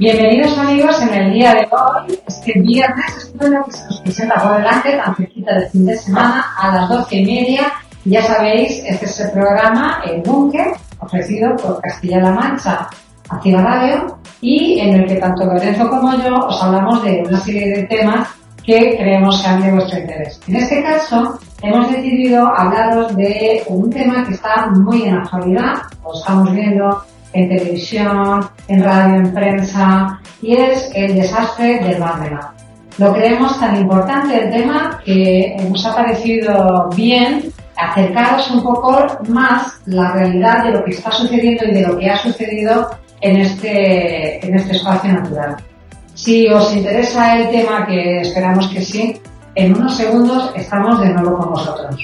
Bienvenidos amigos en el día de hoy, este viernes, estreno que se nos presenta por delante, tan cerquita del fin de semana, a las doce y media. Ya sabéis, este es el programa El Búnker, ofrecido por Castilla-La Mancha Activa Radio, y en el que tanto Lorenzo como yo os hablamos de una serie de temas que creemos sean de vuestro interés. En este caso, hemos decidido hablaros de un tema que está muy en actualidad, lo estamos viendo en televisión, en radio, en prensa, y es el desastre del Mar Menor. Lo creemos tan importante el tema que nos ha parecido bien acercaros un poco más la realidad de lo que está sucediendo y de lo que ha sucedido en este, en este espacio natural. Si os interesa el tema, que esperamos que sí, en unos segundos estamos de nuevo con vosotros.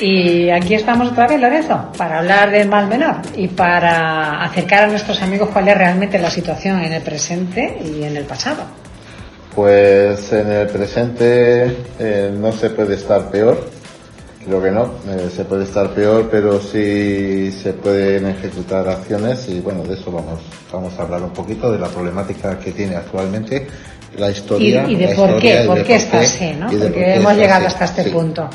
Y aquí estamos otra vez, Lorenzo, para hablar del mal menor y para acercar a nuestros amigos cuál es realmente la situación en el presente y en el pasado. Pues en el presente eh, no se puede estar peor, creo que no, eh, se puede estar peor, pero sí se pueden ejecutar acciones y bueno, de eso vamos, vamos a hablar un poquito de la problemática que tiene actualmente la Y, historia. y de la por qué, y por de qué está así, ¿no? y de por Porque qué hemos llegado así. hasta este Sí. punto.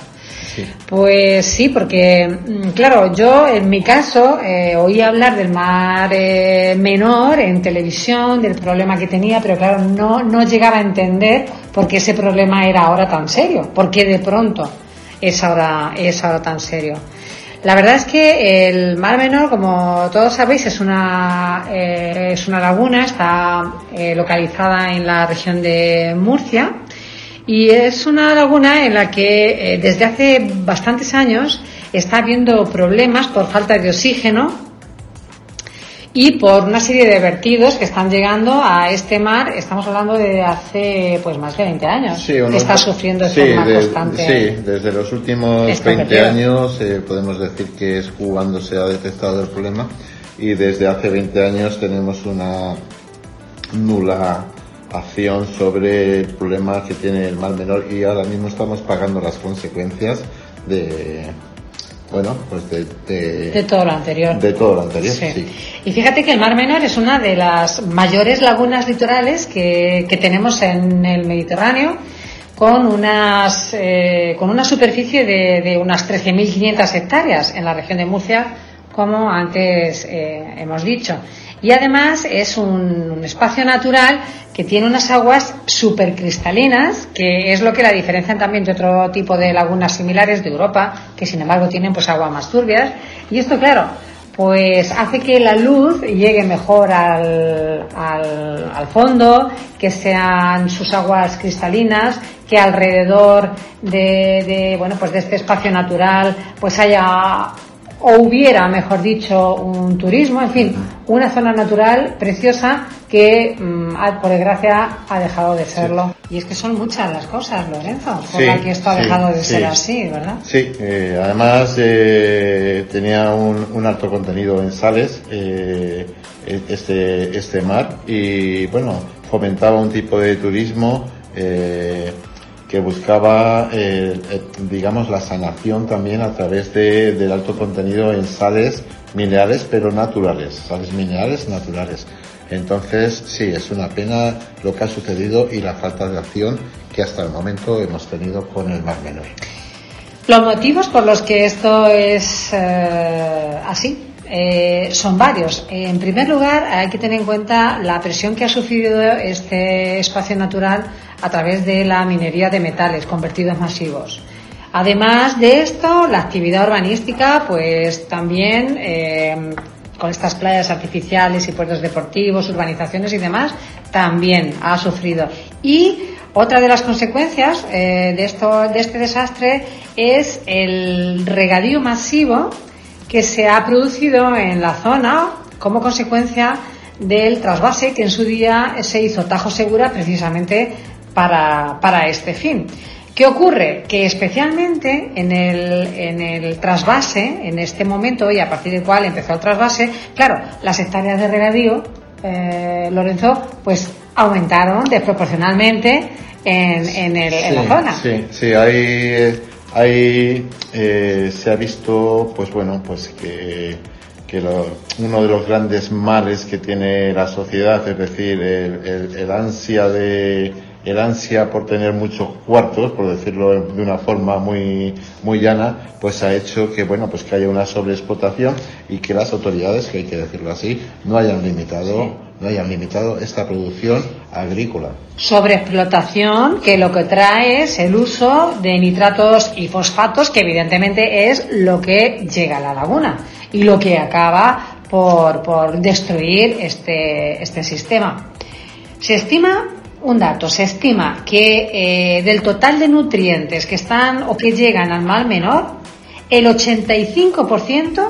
Pues sí, porque mm, claro, yo en mi caso eh, oí hablar del mar eh, menor en televisión, del problema que tenía, pero claro, no, no llegaba a entender por qué ese problema era ahora tan serio, por qué de pronto es ahora, es ahora tan serio. La verdad es que el mar menor, como todos sabéis, es una, eh, es una laguna, está eh, localizada en la región de Murcia. Y es una laguna en la que eh, desde hace bastantes años está habiendo problemas por falta de oxígeno y por una serie de vertidos que están llegando a este mar. Estamos hablando de hace pues más de 20 años Sí, que unos- está sufriendo de sí, forma de- constante. sí, desde los últimos Esta 20 vertido. años eh, podemos decir que es cuando se ha detectado el problema y desde hace 20 años tenemos una nula acción sobre el problema que tiene el mar menor y ahora mismo estamos pagando las consecuencias de bueno pues de, de, De todo lo anterior. de todo lo anterior Sí. sí. Y fíjate que el Mar Menor es una de las mayores lagunas litorales que, que tenemos en el Mediterráneo, con unas eh, con una superficie de, de unas 13.500 hectáreas en la región de Murcia, como antes eh, hemos dicho. Y además es un, espacio natural que tiene unas aguas supercristalinas, que es lo que la diferencian también de otro tipo de lagunas similares de Europa, que sin embargo tienen pues aguas más turbias. Y esto, claro, pues hace que la luz llegue mejor al, al, al fondo, que sean sus aguas cristalinas, que alrededor de, de, bueno pues de este espacio natural pues haya o hubiera, mejor dicho, un turismo, en fin, una zona natural preciosa que, mm, ha- por desgracia, ha dejado de serlo. Y es que son muchas las cosas, Lorenzo, por Sí, que esto ha sí, dejado de ser así, ¿verdad? Sí, eh, además eh, tenía un, un alto contenido en sales eh, este, este mar y bueno, fomentaba un tipo de turismo que buscaba, eh, eh, digamos, la sanación también a través de, del alto contenido en sales minerales, pero naturales, sales minerales naturales. Entonces, sí, es una pena lo que ha sucedido y la falta de acción que hasta el momento hemos tenido con el Mar Menor. Los motivos por los que esto es eh, así eh, son varios. En primer lugar, hay que tener en cuenta la presión que ha sufrido este espacio natural a través de la minería de metales convertidos masivos. Además de esto, la actividad urbanística, pues también eh, con estas playas artificiales y puertos deportivos, urbanizaciones y demás, también ha sufrido. Y otra de las consecuencias eh, de, esto, de este desastre es el regadío masivo que se ha producido en la zona como consecuencia del trasvase que en su día se hizo Tajo Segura precisamente para, para este fin. ¿Qué ocurre? Que especialmente en el, en el trasvase, en este momento y a partir del cual empezó el trasvase, claro, las hectáreas de regadío, eh, Lorenzo, pues aumentaron desproporcionalmente en, en, el, en la zona. Sí, sí, hay, hay eh, se ha visto, pues bueno, pues que, que lo, uno de los grandes males que tiene la sociedad, es decir, el, el, el ansia de el ansia por tener muchos cuartos, por decirlo de una forma muy, muy llana, pues ha hecho que, bueno, pues que haya una sobreexplotación y que las autoridades, que hay que decirlo así, no hayan limitado, sí. no hayan limitado esta producción agrícola. Sobreexplotación que lo que trae es el uso de nitratos y fosfatos, que evidentemente es lo que llega a la laguna y lo que acaba por, por destruir este, este sistema. Se estima un dato, se estima que eh, del total de nutrientes que están o que llegan al mar menor, el 85%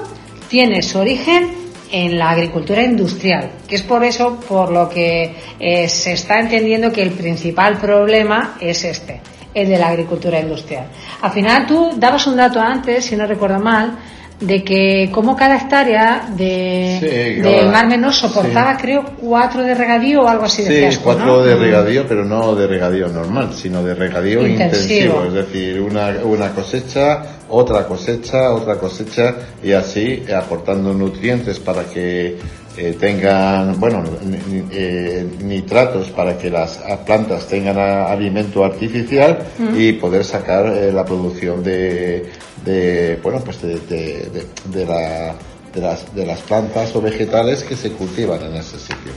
tiene su origen en la agricultura industrial, que es por eso por lo que eh, se está entendiendo que el principal problema es este, el de la agricultura industrial. Al final tú dabas un dato antes, si no recuerdo mal, de que como cada hectárea de, Sí, ahora- Mar Menor soportaba, sí. creo, cuatro de regadío o algo así Sí, decías tú, cuatro ¿no? de regadío, pero no de regadío normal, sino de regadío Intensivo. intensivo. Es decir, una, una cosecha, otra cosecha, otra cosecha y así aportando nutrientes para que eh, tengan, bueno, ni- ni- eh, nitratos para que las plantas tengan a- alimento artificial y poder sacar eh, la producción de, de, bueno, pues de, de, de- de la, de las, de las plantas o vegetales que se cultivan en ese sitio.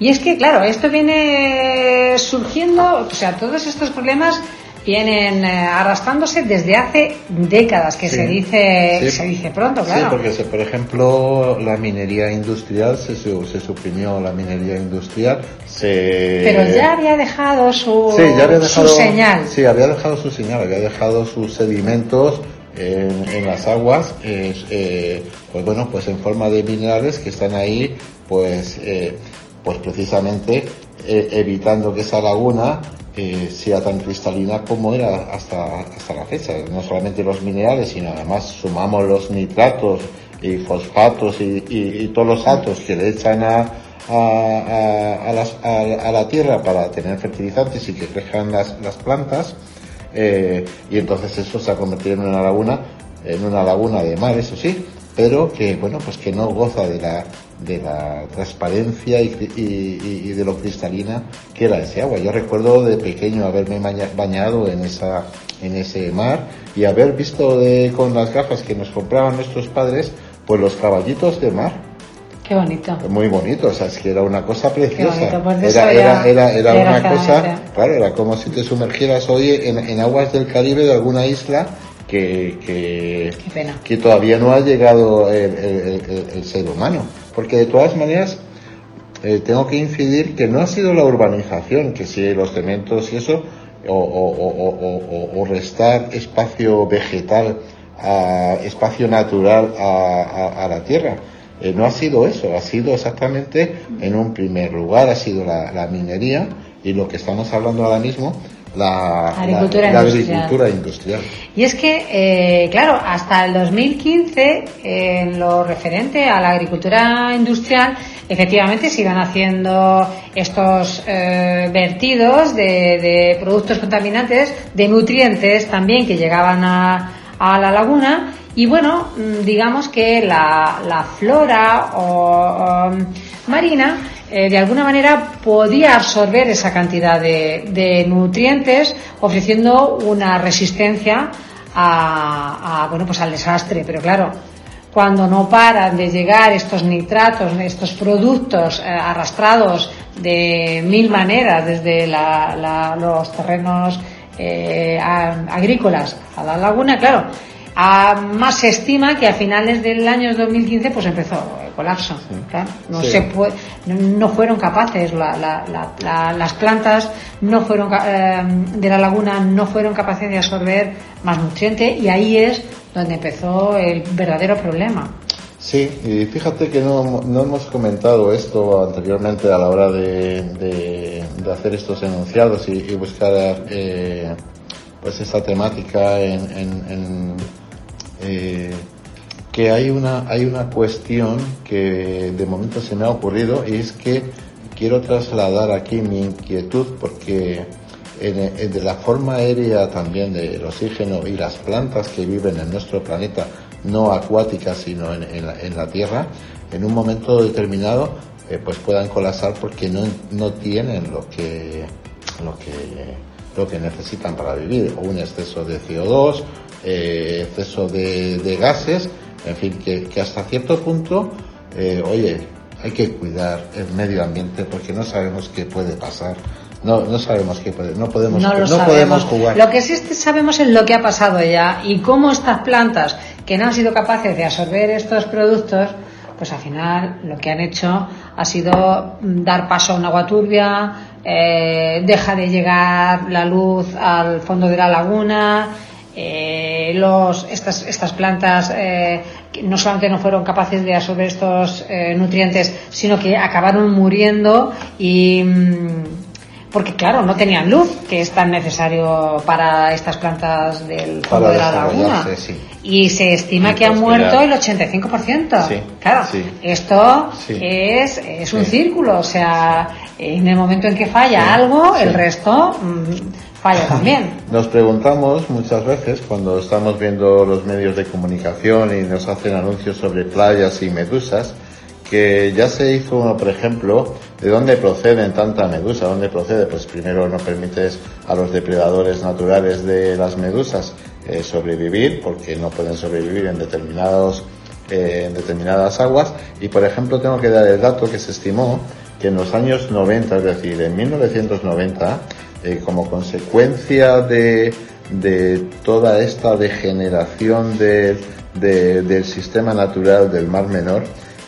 Y es que, claro, esto viene surgiendo, o sea, todos estos problemas vienen eh, arrastrándose desde hace décadas, que Sí. se dice Sí. se dice pronto, Sí, claro. porque se- por ejemplo la minería industrial se, se suprimió la minería industrial, se Pero ya había dejado su, sí, ya había dejado, su señal. Sí, había dejado su señal, había dejado sus sedimentos en, en las aguas, eh, eh, pues bueno, pues en forma de minerales que están ahí, pues, eh, pues precisamente eh, evitando que esa laguna sea tan cristalina como era hasta, hasta la fecha. No solamente los minerales, sino además sumamos los nitratos y fosfatos y, todos los atos que le echan a, a, la tierra para tener fertilizantes y que crezcan las, las plantas. eh, y entonces eso se ha convertido en una laguna, en una laguna de mar, eso sí, pero que bueno, pues que no goza de la, de la transparencia y, y- y- de lo cristalina que era ese agua. Yo recuerdo de pequeño haberme baña- bañado en esa, en ese mar y haber visto de, con las gafas que nos compraban nuestros padres, pues los caballitos de mar. Qué bonito. Muy bonito, o sea, es que era una cosa preciosa. bonito, pues era, era, era, era una cosa, claro, era como si te sumergieras hoy en, en aguas del Caribe de alguna isla que, que, que todavía no ha llegado el, el- el- el ser humano. Porque de todas maneras, eh, tengo que incidir que no ha sido la urbanización, que si los cementos y eso, o, o- o- o- o- o restar espacio vegetal, a, espacio natural a, a- a la tierra. Eh, no ha sido eso, ha sido exactamente en un primer lugar, ha sido la, la minería y lo que estamos hablando ahora mismo, la, Agricultura la- la industrial. agricultura industrial. Y es que, eh, claro, hasta el 2015, en lo referente a la agricultura industrial, efectivamente se iban haciendo estos eh, vertidos de, de productos contaminantes, de nutrientes también que llegaban a, a la laguna. Y bueno, mm, digamos que la, la flora o, o, marina eh, de alguna manera podía absorber esa cantidad de, de nutrientes ofreciendo una resistencia a, a, bueno pues al desastre pero claro cuando no paran de llegar estos nitratos estos productos eh, arrastrados de mil maneras, desde la- la- los terrenos eh, agrícolas a la laguna, claro. A, más se estima que a finales del año 2015 pues empezó colapso. claro. No Sí. se puede, no, no fueron capaces, la- la- la- la- las plantas no fueron eh, de la laguna no fueron capaces de absorber más nutriente y ahí es donde empezó el verdadero problema. Sí, y fíjate que no, no hemos comentado esto anteriormente a la hora de, de- de hacer estos enunciados y, y buscar eh, pues esta temática en, en- en, eh, que hay una hay una cuestión que de momento se me ha ocurrido y es que quiero trasladar aquí mi inquietud porque en- de la forma aérea también del oxígeno y las plantas que viven en nuestro planeta, no acuáticas sino en, en la, en la Tierra, en un momento determinado eh, pues puedan colapsar porque no, no tienen lo que, lo que lo que necesitan para vivir, o un exceso de CO2, eh, exceso de gases, en fin, que, que hasta cierto punto, eh, oye, hay que cuidar el medio ambiente porque no sabemos qué puede pasar, no, no sabemos qué puede, no podemos, No podemos jugar. Lo que sí sabemos es lo que ha pasado ya y cómo estas plantas que no han sido capaces de absorber estos productos, pues al final lo que han hecho ha sido dar paso a un agua turbia, eh, deja de llegar la luz al fondo de la laguna, eh, los, estas, estas plantas eh, no solamente no fueron capaces de absorber estos eh, nutrientes, sino que acabaron muriendo y mm, porque claro, no tenían luz, que es tan necesario para estas plantas del fondo de la laguna. sí. Y se estima que han prosperar. muerto el 85%. Sí, claro, sí. esto es, es un círculo, o sea, en el momento en que falla algo, el resto mm, falla también. Nos preguntamos muchas veces cuando estamos viendo los medios de comunicación y nos hacen anuncios sobre playas y medusas, que ya se hizo uno, por ejemplo, de dónde proceden tanta medusa, dónde procede, pues primero no permites a los depredadores naturales de las medusas eh, sobrevivir, porque no pueden sobrevivir en determinados eh, en determinadas aguas. Y por ejemplo tengo que dar el dato que se estimó que en los años 90, es decir, en 1990, eh, como consecuencia de, de toda esta degeneración de- de- del sistema natural del Mar Menor,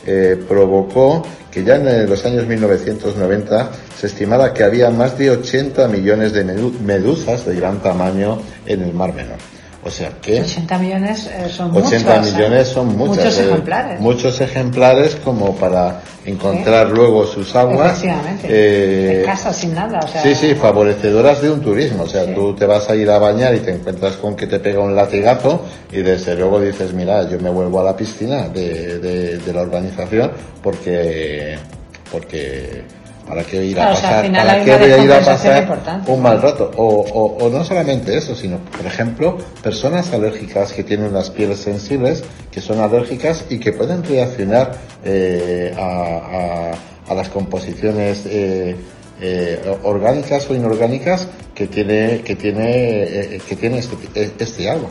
eh, provocó que ya en los años 1990 se estimaba que había más de 80 millones de medu- medusas de gran tamaño en el Mar Menor. O sea que 80 millones eh, son 80 muchos. ¿eh? millones son muchas, Muchos eh, ejemplares. Muchos ejemplares como para encontrar luego sus aguas. Eh, en casa sin nada. O sea, Sí, sí, favorecedoras de un turismo. O sea, Sí. tú te vas a ir a bañar y te encuentras con que te pega un latigazo y desde luego dices, mira, yo me vuelvo a la piscina de, de, de la urbanización porque, porque, ¿para qué ir Claro, a o sea, al pasar, para qué voy a ir a pasar un mal rato? O, o, o no solamente eso, sino, por ejemplo, personas alérgicas que tienen las pieles sensibles, que son alérgicas y que pueden reaccionar eh, a, a, a las composiciones eh, eh, orgánicas o inorgánicas que tiene que tiene eh, que tiene este, este agua.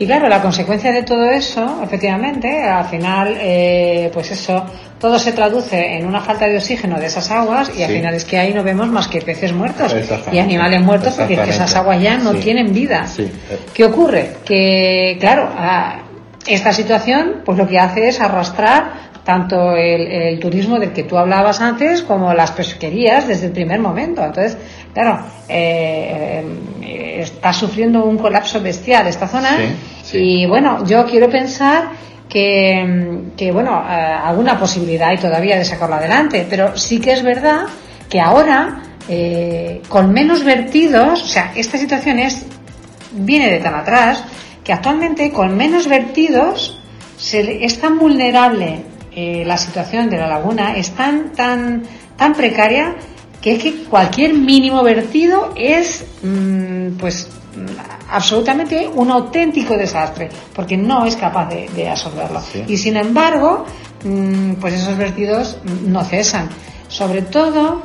Y claro, la consecuencia de todo eso, efectivamente, al final, eh, pues eso, todo se traduce en una falta de oxígeno de esas aguas y al final es que ahí no vemos más que peces muertos y animales muertos porque es que esas aguas ya no Sí. tienen vida. Sí. ¿Qué ocurre? Que, claro, a- esta situación, pues lo que hace es arrastrar tanto el, el turismo del que tú hablabas antes como las pesquerías desde el primer momento. Entonces, claro, eh, eh, está sufriendo un colapso bestial esta zona Sí, sí. y bueno, yo quiero pensar que, que, bueno, eh, alguna posibilidad hay todavía de sacarlo adelante, pero sí que es verdad que ahora, eh, con menos vertidos, o sea, esta situación es, viene de tan atrás, que actualmente con menos vertidos se es tan vulnerable eh, la situación de la laguna, es tan, tan, tan precaria que es que cualquier mínimo vertido es, mm, pues, mm, absolutamente un auténtico desastre, porque no es capaz de, de absorberlo. Sí. Y sin embargo, mm, pues esos vertidos no cesan. Sobre todo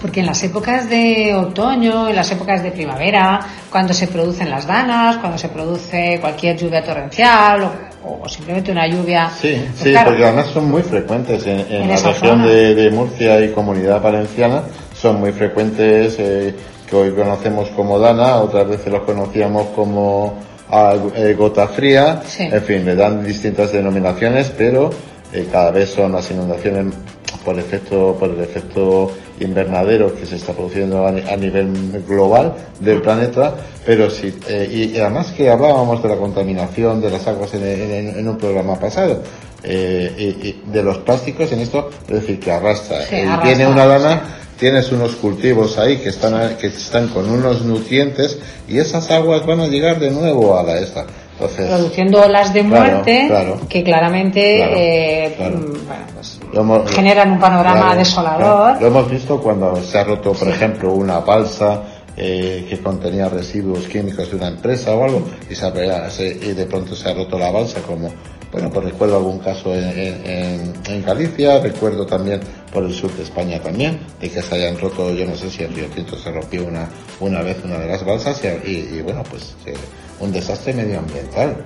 porque en las épocas de otoño, en las épocas de primavera, cuando se producen las danas, cuando se produce cualquier lluvia torrencial o o simplemente una lluvia. Sí, pues sí, claro, porque además son muy frecuentes en, en En la región de, de Murcia y Comunidad Valenciana, son muy frecuentes eh, que hoy conocemos como Dana, otras veces los conocíamos como ah, eh, gota fría, Sí. en fin, le dan distintas denominaciones, pero eh, cada vez son las inundaciones por efecto, por el efecto invernadero que se está produciendo a, ni- a nivel global del planeta, pero sí, eh, y, y además que hablábamos de la contaminación de las aguas en, en- en un programa pasado, eh, y, y de los plásticos en esto, es decir, que arrastra. Sí, arrastra, viene una lana, sí. tienes unos cultivos ahí que están, que están con unos nutrientes y esas aguas van a llegar de nuevo a la esta. Entonces, produciendo olas de muerte claro. que claramente Claro, eh, bueno, pues, hemos- generan un panorama Claro, desolador. Lo hemos visto cuando se ha roto, por Sí. ejemplo, una balsa eh, que contenía residuos químicos de una empresa o algo y, se, y de pronto se ha roto la balsa como, bueno, pues recuerdo algún caso en, en- en- en Galicia, recuerdo también por el sur de España también, de que se hayan roto, yo no sé si en Río Tinto se rompió una, una vez una de las balsas y, y- y, bueno, pues eh, un desastre medioambiental.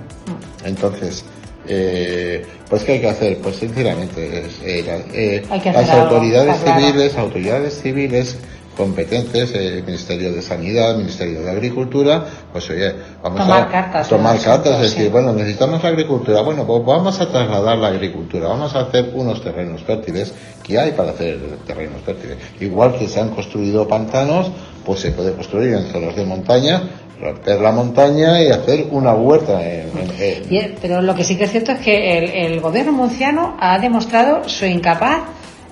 Entonces, eh, pues ¿qué hay que hacer? Pues sinceramente, es, eh, eh, las algo, autoridades claro. civiles, autoridades civiles competentes, eh, Ministerio de Sanidad, Ministerio de Agricultura, pues oye, vamos Tomar a cartas, tomar cartas, es Sí. decir, bueno, necesitamos la agricultura, bueno, pues vamos a trasladar la agricultura, vamos a hacer unos terrenos fértiles que hay para hacer terrenos fértiles. Igual que se han construido pantanos, pues se puede construir en zonas de montaña, romper la montaña y hacer una huerta en, en- pero lo que sí que es cierto es que el, el gobierno murciano ha demostrado su incapaz,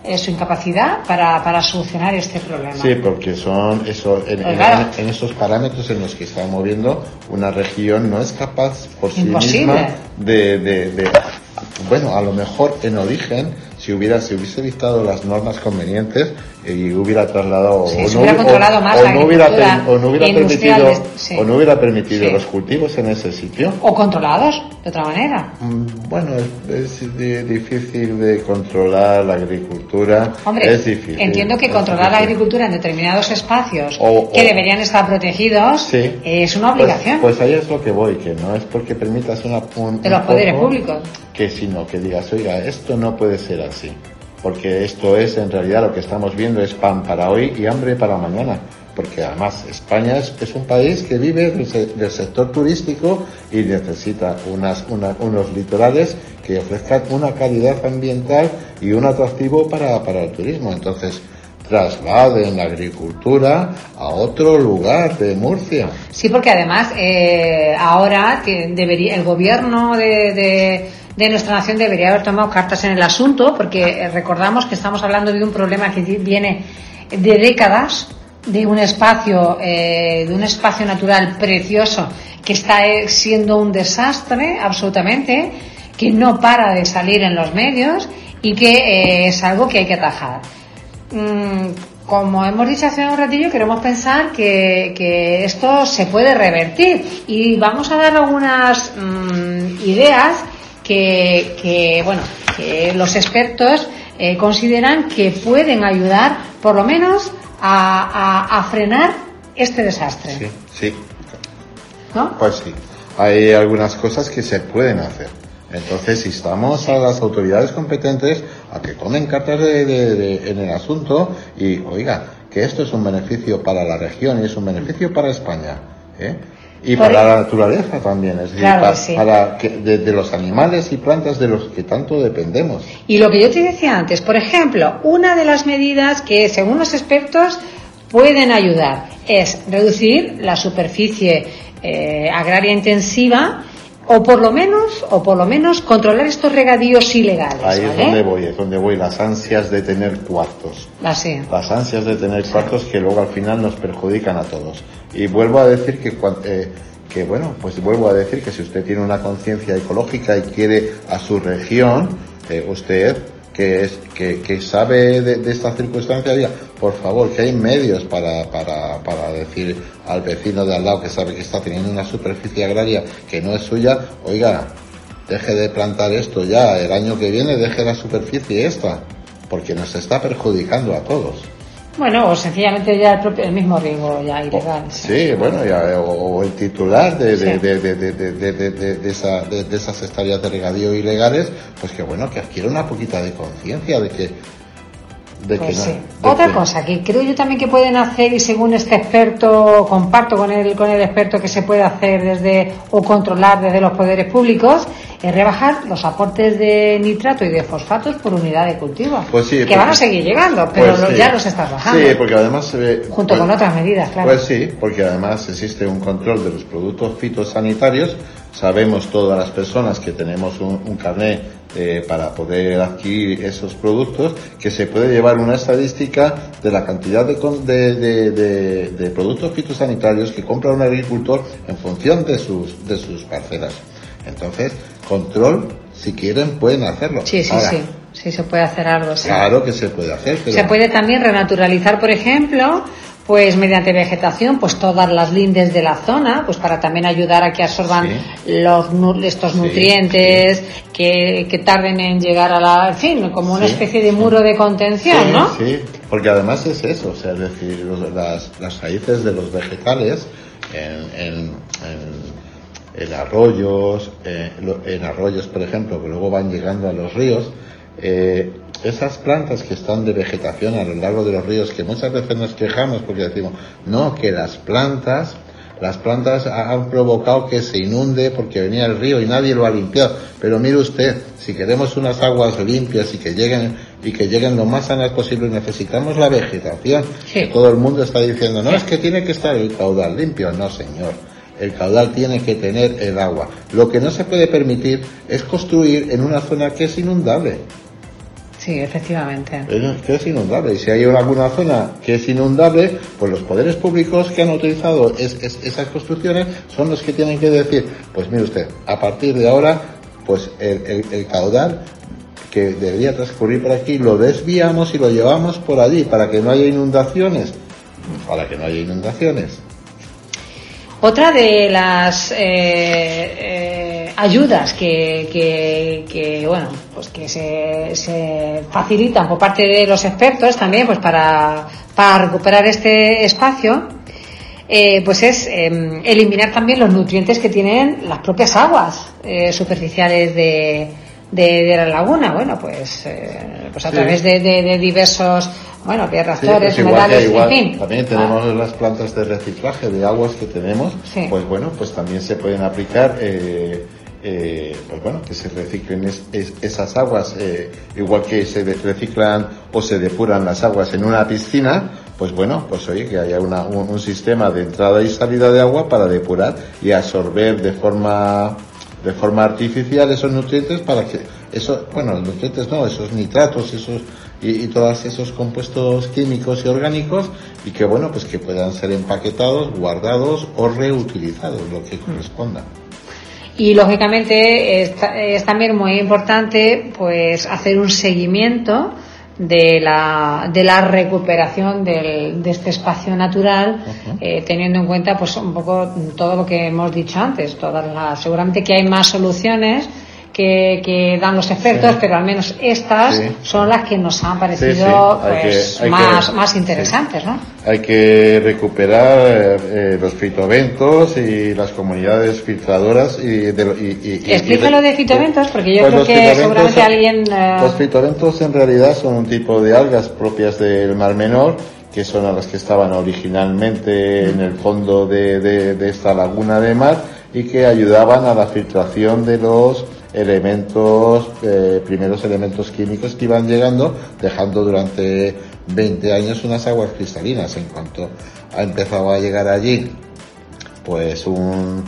eh, su incapacidad para, para solucionar este problema. Sí, porque son eso, en, en- esos parámetros en los que está moviendo, una región no es capaz por sí Imposible. misma de, de, de- bueno, a lo mejor en origen, si hubiera, si hubiese dictado las normas convenientes y hubiera trasladado Sí, o, no, hubiera hubi- controlado o- más o la no hubiera, per- o no hubiera permitido, de- sí. o no hubiera permitido Sí. los cultivos en ese sitio, O controlados, de otra manera. Mm, Bueno, es, es di- difícil de controlar la agricultura. Hombre, es difícil. entiendo que controlar la difícil. agricultura en determinados espacios O- que deberían estar protegidos es una Pues- obligación Pues, ahí es lo que voy, que no es porque permitas una, un, de los un poderes públicos. Que sino que digas, oiga, esto no puede ser así. Porque esto es, en realidad, lo que estamos viendo es pan para hoy y hambre para mañana. Porque además España es, un país que vive del, del sector turístico y necesita unas, una- unos litorales que ofrezcan una calidad ambiental y un atractivo para, para el turismo. Entonces, trasladen la agricultura a otro lugar de Murcia. Sí, porque además eh, ahora que debería, el gobierno de, de- de nuestra nación debería haber tomado cartas en el asunto, porque eh, recordamos que estamos hablando de un problema que viene de décadas, de un espacio, eh, de un espacio natural precioso que está eh, siendo un desastre absolutamente, que no para de salir en los medios y que es algo que hay que atajar. Mm, como hemos dicho hace un ratillo, queremos pensar que, que esto se puede revertir y vamos a dar algunas mm, ideas que, que, bueno, que los expertos eh, consideran que pueden ayudar, por lo menos, a, a- a frenar este desastre. Sí, sí, ¿no? Pues sí, hay algunas cosas que se pueden hacer. Entonces instamos a las autoridades competentes a que tomen cartas de, de- de- en el asunto y oiga, que esto es un beneficio para la región y es un beneficio para España. ¿eh? Y Por para el- la naturaleza también, es decir, Claro pa- que sí. para que, de, de los animales y plantas de los que tanto dependemos. Y lo que yo te decía antes, por ejemplo, una de las medidas que según los expertos pueden ayudar es reducir la superficie eh, agraria intensiva o por lo menos o por lo menos controlar estos regadíos ilegales, Ahí es donde voy, es donde voy, las ansias de tener cuartos. Así. las ansias de tener cuartos que luego al final nos perjudican a todos. Y vuelvo a decir que, eh, que bueno, pues vuelvo a decir que si usted tiene una conciencia ecológica y quiere a su región, eh, usted que es que, que sabe de, de esta circunstancia, diga, por favor, que hay medios para, para, para decir al vecino de al lado que sabe que está teniendo una superficie agraria que no es suya, oiga, deje de plantar esto ya, el año que viene deje la superficie esta, porque nos está perjudicando a todos. Bueno, o sencillamente ya el, propio, el mismo riego ya ilegal. Sí, bueno, ya, o, o el titular de, de, Sí. de, de, de, de, de, de- de- de esa- de- esas hectáreas de regadío ilegales, pues que bueno, que adquiera una poquita de conciencia de que... De Pues que no- sí. de Otra que- cosa que creo yo también que pueden hacer y según este experto comparto con el con el experto que se puede hacer desde o controlar desde los poderes públicos es rebajar los aportes de nitrato y de fosfatos por unidad de cultivo. Pues sí, que porque- van a seguir llegando, pero Pues sí. ya los estás bajando. Sí, porque además se ve... Junto pues- con otras medidas, claro. Pues sí, porque además existe un control de los productos fitosanitarios. Sabemos todas las personas que tenemos un, un carnet eh, para poder adquirir esos productos que se puede llevar una estadística de la cantidad de, de- de- de productos fitosanitarios que compra un agricultor en función de sus, de sus parcelas. Entonces, control, si quieren, pueden hacerlo. Sí, sí, Ahora, sí. Sí, se puede hacer algo. sí. Claro que se puede hacer, pero... Se puede también renaturalizar, por ejemplo, pues mediante vegetación, pues todas las lindes de la zona, pues para también ayudar a que absorban Sí. los estos Sí, nutrientes, Que, que tarden en llegar a la, en fin, como una especie de muro de contención, Sí, ¿no? Sí, porque además es eso, o sea, es decir, los- las, las raíces de los vegetales en, en, en- en arroyos, eh, en arroyos, por ejemplo, que luego van llegando a los ríos, eh, esas plantas que están de vegetación a lo largo de los ríos, que muchas veces nos quejamos porque decimos, no, que las plantas, las plantas ha- han provocado que se inunde porque venía el río y nadie lo ha limpiado. Pero mire usted, si queremos unas aguas limpias y que lleguen y que lleguen lo más sanas posible, necesitamos la vegetación. Sí. Todo el mundo está diciendo, no, es que tiene que estar el caudal limpio. No, señor. El caudal tiene que tener el agua. Lo que no se puede permitir es construir en una zona que es inundable. Sí, efectivamente. Es- que es inundable. Y si hay alguna zona que es inundable, pues los poderes públicos que han autorizado es- es- esas construcciones son los que tienen que decir, pues mire usted, a partir de ahora, pues el, el- el caudal que debería transcurrir por aquí lo desviamos y lo llevamos por allí para que no haya inundaciones. Para que no haya inundaciones. Otra de las eh, eh, ayudas que, bueno, pues que se, se facilitan por parte de los expertos también, pues para, recuperar este espacio, eh, pues es eh, eliminar también los nutrientes que tienen las propias aguas superficiales de, de, de la laguna. Bueno, pues, eh, pues a Sí. través de, de- de diversos, bueno, Sí, reactores, pues que humedales, igual, en fin. también tenemos las plantas de reciclaje de aguas que tenemos, Sí. pues bueno, pues también se pueden aplicar, eh, eh, pues bueno, que se reciclen es- es- esas aguas, eh, igual que se reciclan o se depuran las aguas en una piscina, pues bueno, pues oye, que haya una- un, un sistema de entrada y salida de agua para depurar y absorber de forma de forma artificial esos nutrientes para que eso bueno los nutrientes no esos nitratos esos y, y todos esos compuestos químicos y orgánicos y que bueno pues que puedan ser empaquetados guardados o reutilizados lo que corresponda. Y lógicamente es, es también muy importante pues hacer un seguimiento de la, de la recuperación del- de este espacio natural, eh, teniendo en cuenta pues un poco todo lo que hemos dicho antes. Todas las, seguramente que hay más soluciones que, que dan los expertos, Sí. pero al menos estas Sí. son las que nos han parecido Sí, pues, que- más, que- más interesantes, ¿no? hay que recuperar eh, los fitoventos y las comunidades filtradoras y, de, y, y- Explícalo y de fitoventos, porque yo Pues creo que seguramente son- alguien... eh, Los fitoventos en realidad son un tipo de algas propias del Mar Menor, que son a las que estaban originalmente en el fondo de, de- de esta laguna de mar y que ayudaban a la filtración de los elementos, eh, primeros elementos químicos que iban llegando, dejando durante 20 años unas aguas cristalinas. En cuanto ha empezado a llegar allí, pues un,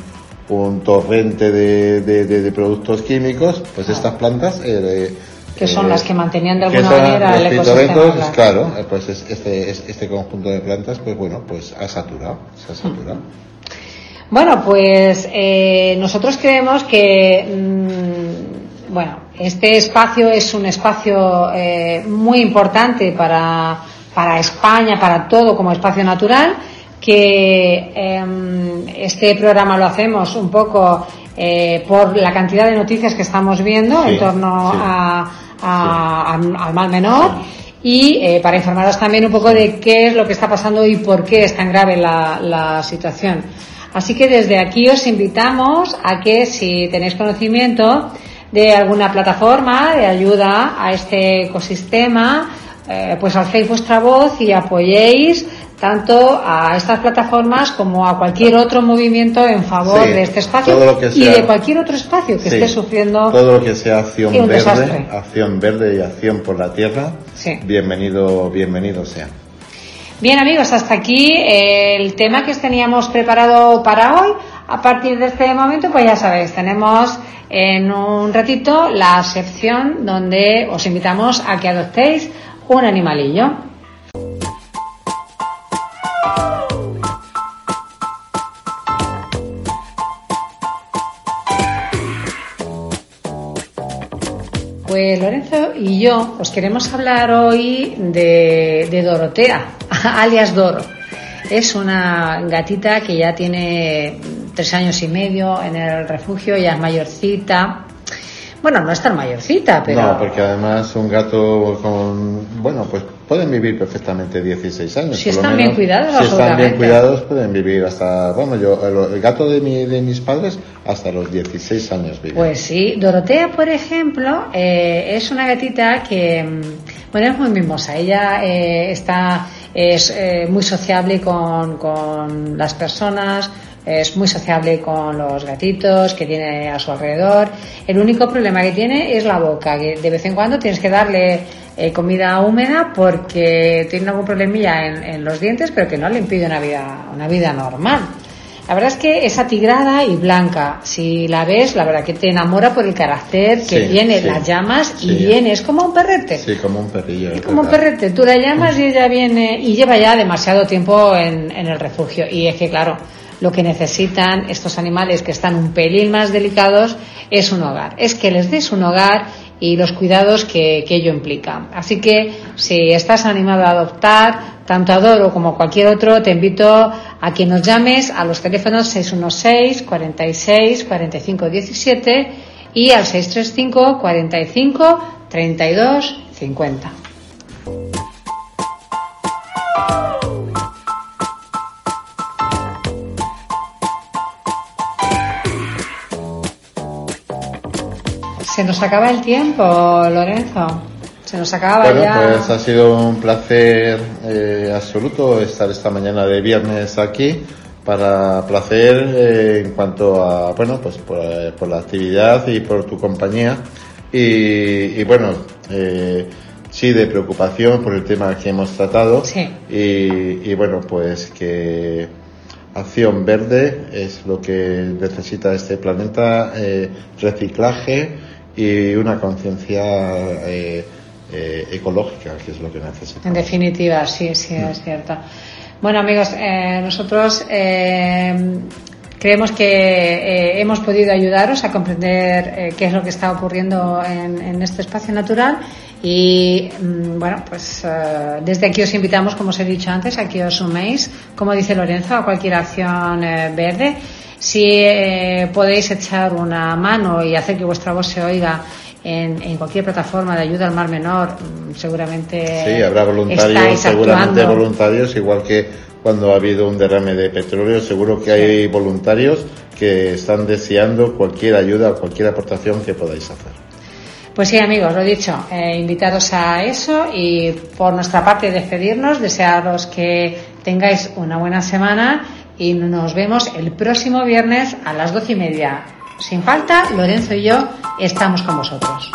un torrente de, de- de- de productos químicos, pues estas plantas eh, que son eh, las que mantenían de alguna manera el ecosistema. claro. pues es- este, es- este conjunto de plantas, pues bueno, pues ha saturado, se ha saturado. Bueno, pues eh, nosotros creemos que, mm, bueno, este espacio es un espacio eh, muy importante para, para España, para todo como espacio natural, que em, este programa lo hacemos un poco eh, por la cantidad de noticias que estamos viendo Sí, en torno sí. a, al mal menor. y eh, para informaros también un poco de qué es lo que está pasando y por qué es tan grave la, la situación. Así que desde aquí os invitamos a que si tenéis conocimiento de alguna plataforma de ayuda a este ecosistema, eh, pues alcéis vuestra voz y apoyéis tanto a estas plataformas como a cualquier otro movimiento en favor Sí, de este espacio y de cualquier otro espacio que Sí, esté sufriendo todo lo que sea acción verde, desastre. acción verde y acción por la tierra, Sí. bienvenido, bienvenido sea. Bien amigos, hasta aquí eh, el tema que os teníamos preparado para hoy. A partir de este momento, pues ya sabéis, tenemos en un ratito la sección donde os invitamos a que adoptéis un animalillo. Pues Lorenzo y yo os queremos hablar hoy de, de Dorotea, alias Doro. Es una gatita que ya tiene tres años y medio en el refugio, ya es mayorcita. Bueno, no es tan mayorcita, pero... No, porque además un gato con, bueno, pues pueden vivir perfectamente 16 años. Si están bien cuidados, Si están bien cuidados pueden vivir hasta, bueno, yo, el, gato de, mi, de mis padres hasta los 16 años vive. Pues sí, Dorotea, por ejemplo, eh, es una gatita que, mm, bueno, es muy mimosa. Ella eh, está, es eh, muy sociable con, con las personas, es muy sociable con los gatitos que tiene a su alrededor. El único problema que tiene es la boca, que de vez en cuando tienes que darle eh, comida húmeda porque tiene algún problemilla en, en los dientes, pero que no le impide una vida, una vida normal. La verdad es que es atigrada y blanca. Si la ves, la verdad que te enamora por el carácter que Sí, tiene. sí. La llamas y Sí. viene. Es como un perrete. Sí, como un perrillo. Es como un perrete. Tú la llamas y ella viene y lleva ya demasiado tiempo en, en el refugio. Y es que, claro, lo que necesitan estos animales que están un pelín más delicados es un hogar. Es que les des un hogar y los cuidados que, que ello implica. Así que si estás animado a adoptar, tanto a Doro como cualquier otro, te invito a que nos llames a los teléfonos 616 46 45 17 y al 635 45 32 50. Se nos acaba el tiempo, Lorenzo. Se nos acaba Bueno, ya. pues ha sido un placer eh, absoluto estar esta mañana de viernes aquí para placer eh, en cuanto a, bueno, pues por, eh, por la actividad y por tu compañía y, y bueno, eh, sí de preocupación por el tema que hemos tratado Sí. y, y bueno, pues que acción verde es lo que necesita este planeta, eh, reciclaje y una conciencia eh, ecológica, que es lo que necesita. En definitiva, sí, sí, es cierto. Bueno, amigos, eh, nosotros eh, creemos que eh, hemos podido ayudaros a comprender eh, qué es lo que está ocurriendo en, en este espacio natural y, mm, bueno, pues eh, desde aquí os invitamos, como os he dicho antes, a que os suméis, como dice Lorenzo, a cualquier acción eh, verde. Si eh, podéis echar una mano y hacer que vuestra voz se oiga en, en cualquier plataforma de ayuda al mar menor, mm, seguramente Sí, habrá voluntarios, seguramente actuando. voluntarios, igual que cuando ha habido un derrame de petróleo, seguro que hay voluntarios que están deseando cualquier ayuda o cualquier aportación que podáis hacer. Pues sí, amigos, lo dicho, eh, invitaros a eso y por nuestra parte despedirnos, desearos que tengáis una buena semana y nos vemos el próximo viernes a las doce y media. Sin falta, Lorenzo y yo estamos con vosotros.